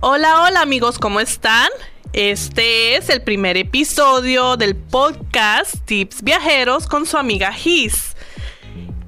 Hola, hola amigos, ¿cómo están? Este es el primer episodio del podcast Tips Viajeros con su amiga Gis.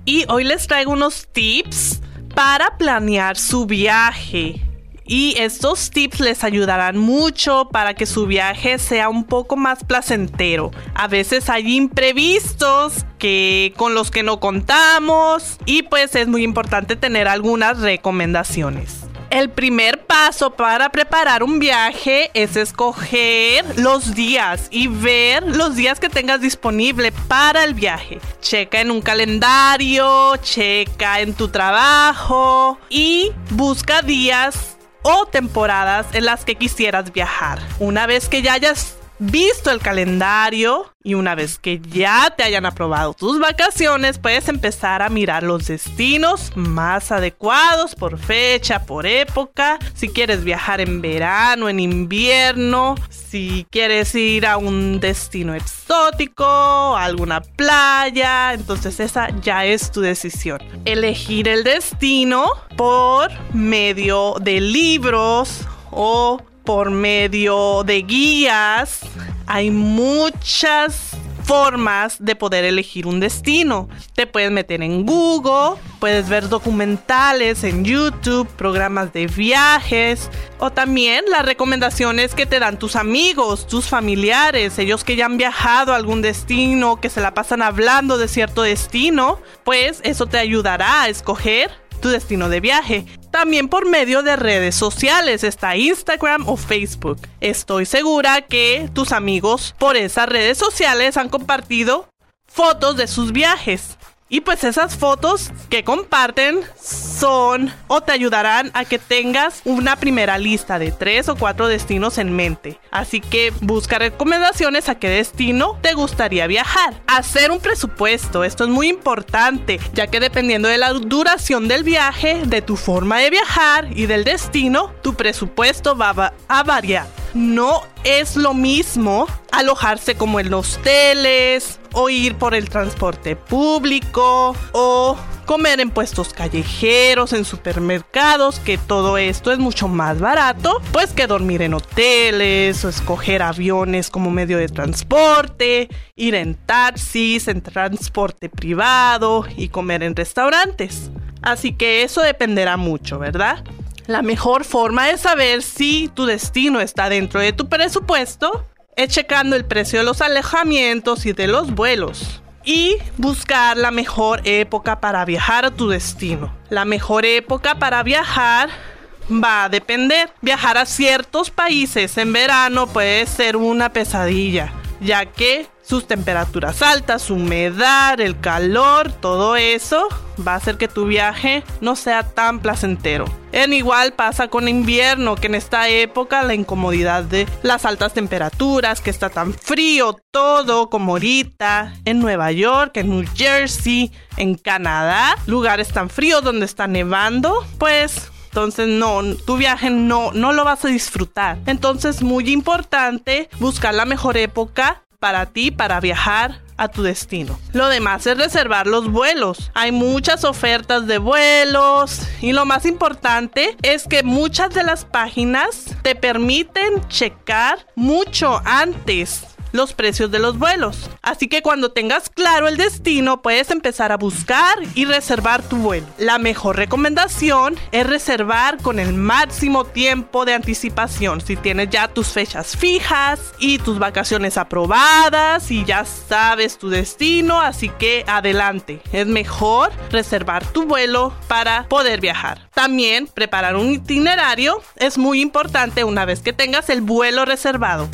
Y hoy les traigo unos tips para planear su viaje. Y estos tips les ayudarán mucho para que su viaje sea un poco más placentero. A veces hay imprevistos que con los que no contamos y pues es muy importante tener algunas recomendaciones. El primer paso para preparar un viaje es escoger los días y ver los días que tengas disponible para el viaje. Checa en un calendario, checa en tu trabajo y busca días o temporadas en las que quisieras viajar. Una vez que ya hayas visto el calendario y una vez que ya te hayan aprobado tus vacaciones, puedes empezar a mirar los destinos más adecuados por fecha, por época. Si quieres viajar en verano, en invierno, si quieres ir a un destino exótico, a alguna playa, entonces esa ya es tu decisión. Elegir el destino por medio de libros o por medio de guías. Hay muchas formas de poder elegir un destino. Te puedes meter en Google, puedes ver documentales en YouTube, programas de viajes o también las recomendaciones que te dan tus amigos, tus familiares, ellos que ya han viajado a algún destino, que se la pasan hablando de cierto destino, pues eso te ayudará a escoger tu destino de viaje. También por medio de redes sociales, está Instagram o Facebook. Estoy segura que tus amigos por esas redes sociales han compartido fotos de sus viajes. Y pues esas fotos que comparten son o te ayudarán a que tengas una primera lista de tres o cuatro destinos en mente. Así que busca recomendaciones a qué destino te gustaría viajar. Hacer un presupuesto, esto es muy importante, ya que dependiendo de la duración del viaje, de tu forma de viajar y del destino, tu presupuesto va a variar. No es lo mismo alojarse como en hoteles o ir por el transporte público o comer en puestos callejeros, en supermercados, que todo esto es mucho más barato, pues que dormir en hoteles o escoger aviones como medio de transporte, ir en taxis, en transporte privado y comer en restaurantes. Así que eso dependerá mucho, ¿verdad? La mejor forma de saber si tu destino está dentro de tu presupuesto es checando el precio de los alejamientos y de los vuelos. Y buscar la mejor época para viajar a tu destino. La mejor época para viajar va a depender. Viajar a ciertos países en verano puede ser una pesadilla, ya que sus temperaturas altas, humedad, el calor, todo eso va a hacer que tu viaje no sea tan placentero. En igual pasa con invierno, que en esta época la incomodidad de las altas temperaturas, que está tan frío todo como ahorita, en Nueva York, en New Jersey, en Canadá, lugares tan fríos donde está nevando, pues entonces no, tu viaje no, no lo vas a disfrutar. Entonces muy importante buscar la mejor época para ti para viajar a tu destino. Lo demás es reservar los vuelos. Hay muchas ofertas de vuelos y lo más importante es que muchas de las páginas te permiten checar mucho antes los precios de los vuelos. Así que cuando tengas claro el destino, puedes empezar a buscar y reservar tu vuelo. La mejor recomendación es reservar con el máximo tiempo de anticipación. Si tienes ya tus fechas fijas y tus vacaciones aprobadas y ya sabes tu destino, así que adelante. Es mejor reservar tu vuelo para poder viajar. También preparar un itinerario es muy importante una vez que tengas el vuelo reservado.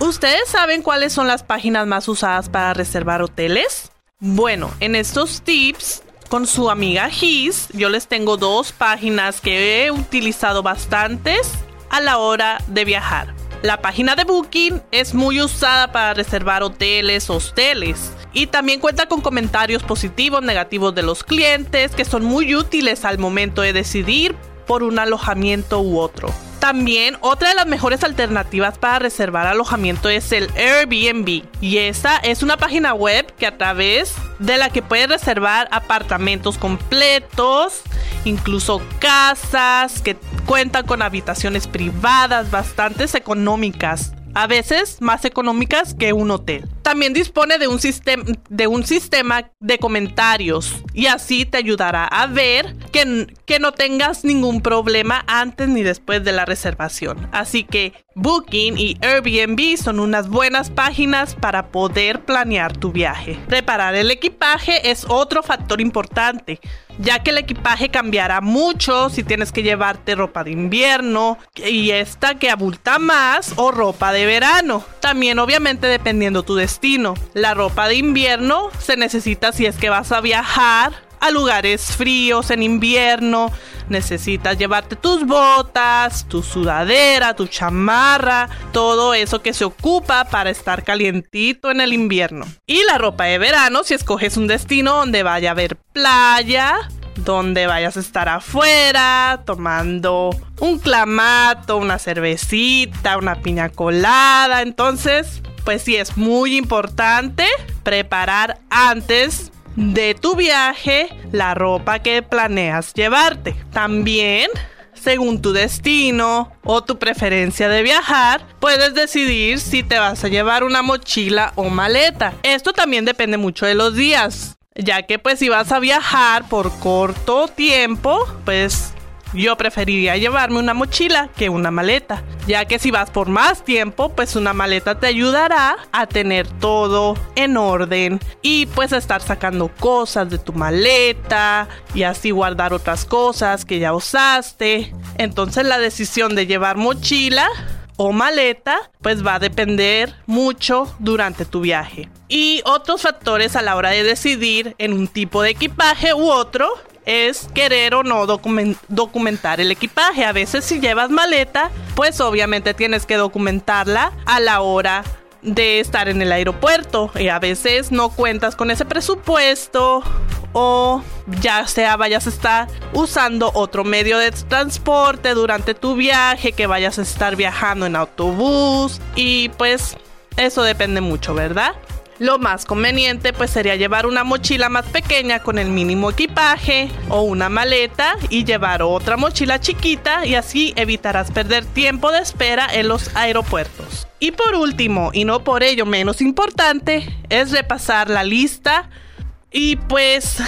¿Ustedes saben cuáles son las páginas más usadas para reservar hoteles? Bueno, en estos tips con su amiga Gis, yo les tengo dos páginas que he utilizado bastantes a la hora de viajar. La página de Booking es muy usada para reservar hoteles, hosteles. Y también cuenta con comentarios positivos, negativos de los clientes que son muy útiles al momento de decidir por un alojamiento u otro. También otra de las mejores alternativas para reservar alojamiento es el Airbnb. Y esta es una página web que a través de la que puedes reservar apartamentos completos, incluso casas que cuentan con habitaciones privadas bastante económicas a veces más económicas que un hotel. También dispone de un, sistema de comentarios y así te ayudará a ver que, que no tengas ningún problema antes ni después de la reservación. Así que Booking y Airbnb son unas buenas páginas para poder planear tu viaje. Preparar el equipaje es otro factor importante ya que el equipaje cambiará mucho si tienes que llevarte ropa de invierno y esta que abulta más o ropa de verano. También obviamente dependiendo tu destino. La ropa de invierno se necesita si es que vas a viajar a lugares fríos en invierno. Necesitas llevarte tus botas, tu sudadera, tu chamarra, todo eso que se ocupa para estar calientito en el invierno. Y la ropa de verano si escoges un destino donde vaya a haber playa, donde vayas a estar afuera tomando un clamato, una cervecita, una piña colada. Entonces, pues sí es muy importante preparar antes de tu viaje la ropa que planeas llevarte. También según tu destino o tu preferencia de viajar, puedes decidir si te vas a llevar una mochila o maleta. Esto también depende mucho de los días, ya que pues si vas a viajar por corto tiempo, pues yo preferiría llevarme una mochila que una maleta, ya que si vas por más tiempo, pues una maleta te ayudará a tener todo en orden y pues a estar sacando cosas de tu maleta y así guardar otras cosas que ya usaste. Entonces la decisión de llevar mochila o maleta, pues va a depender mucho durante tu viaje. Y otros factores a la hora de decidir en un tipo de equipaje u otro es querer o no documentar el equipaje. A veces si llevas maleta, pues obviamente tienes que documentarla a la hora de estar en el aeropuerto y a veces no cuentas con ese presupuesto o ya sea vayas a estar usando otro medio de transporte durante tu viaje, que vayas a estar viajando en autobús y pues eso depende mucho, ¿verdad? Lo más conveniente pues sería llevar una mochila más pequeña con el mínimo equipaje o una maleta y llevar otra mochila chiquita y así evitarás perder tiempo de espera en los aeropuertos. Y por último, y no por ello menos importante, es repasar la lista y pues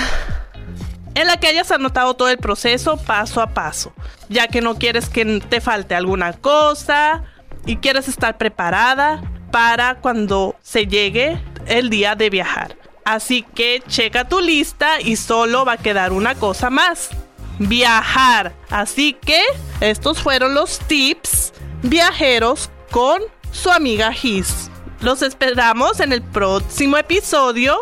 en la que hayas anotado todo el proceso paso a paso, ya que no quieres que te falte alguna cosa y quieres estar preparada para cuando se llegue el día de viajar. Así que checa tu lista y solo va a quedar una cosa más. Viajar. Así que estos fueron los tips viajeros con su amiga Gis. Los esperamos en el próximo episodio